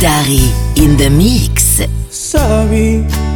Dari in the mix. Sorry.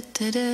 da da da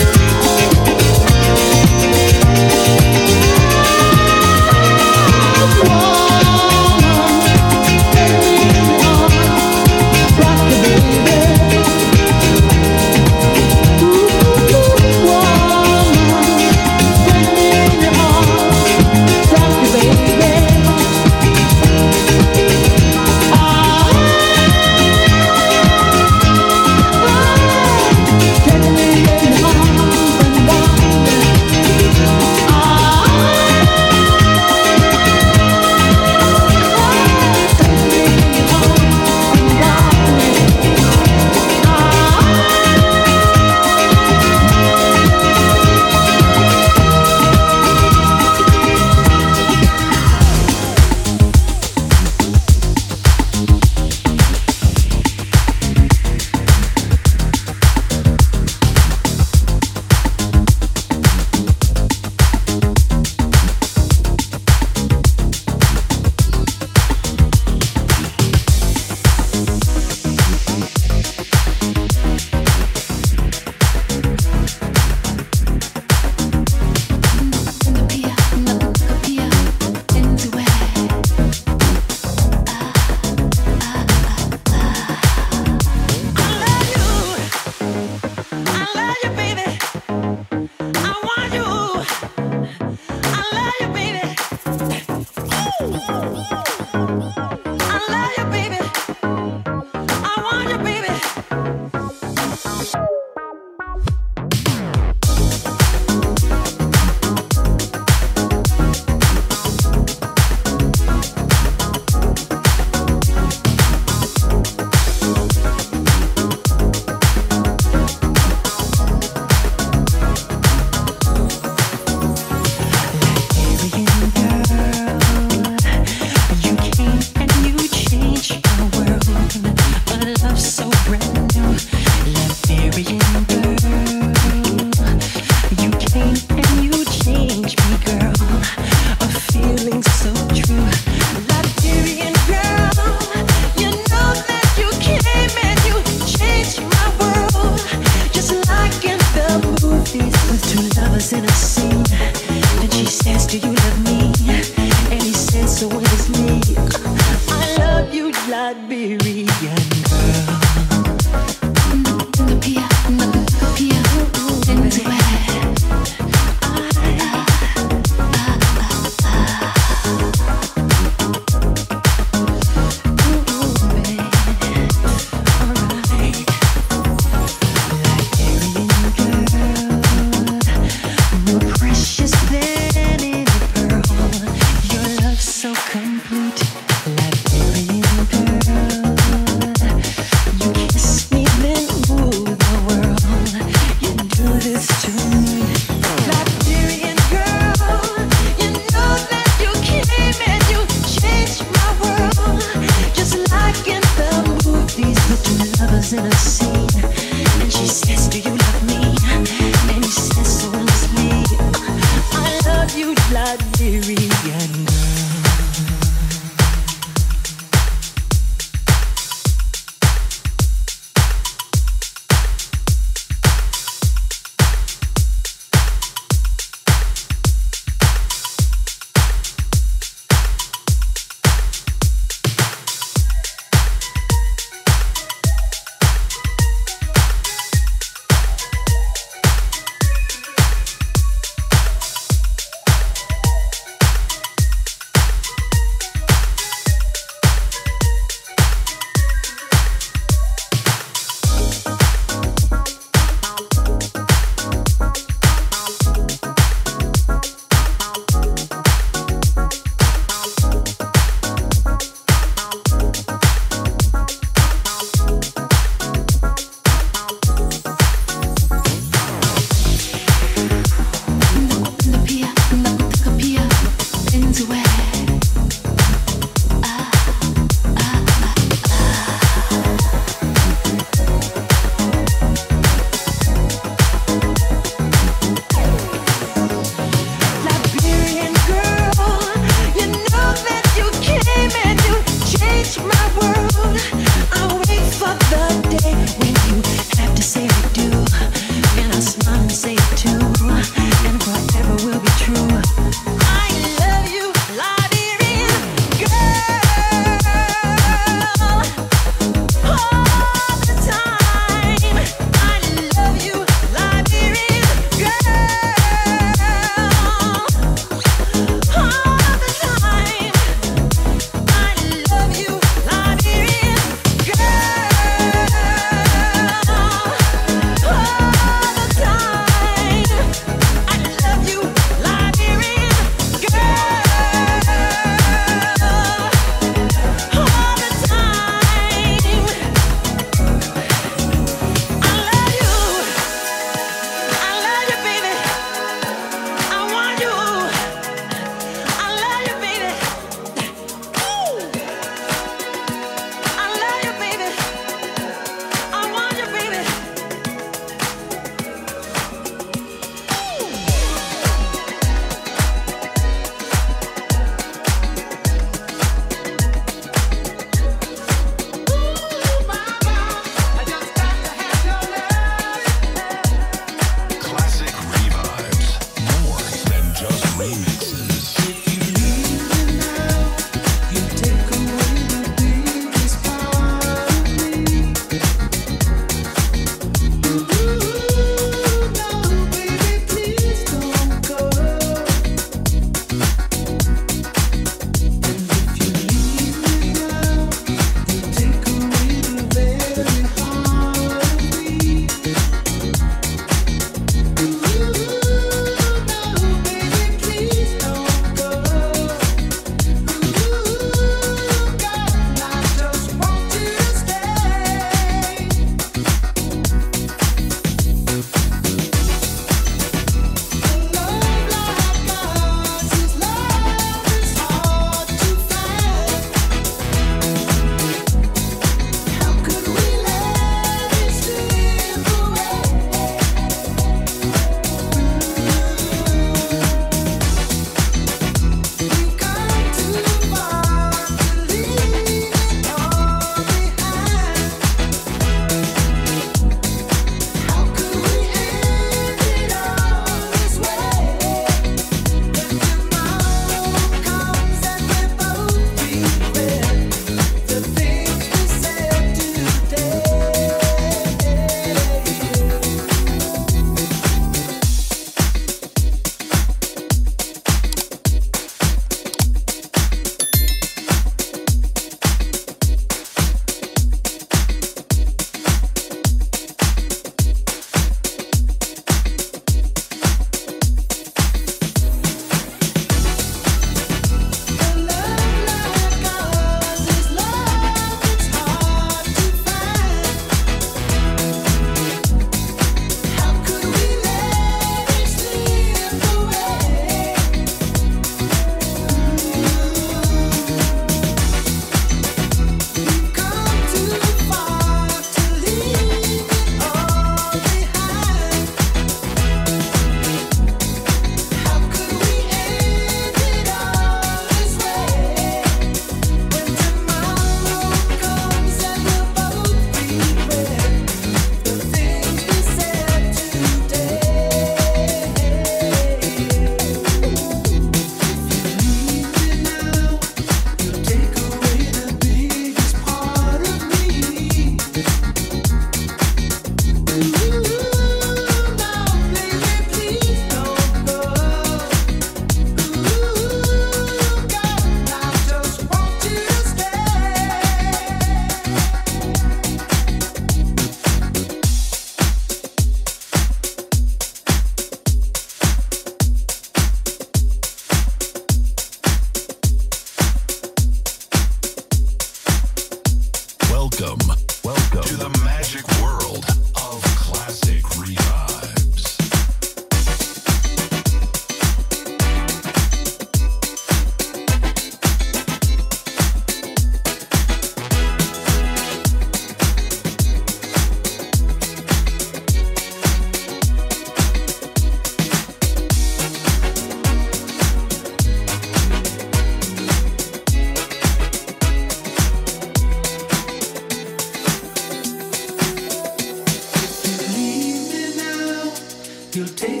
still take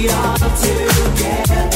we are together.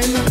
Welcome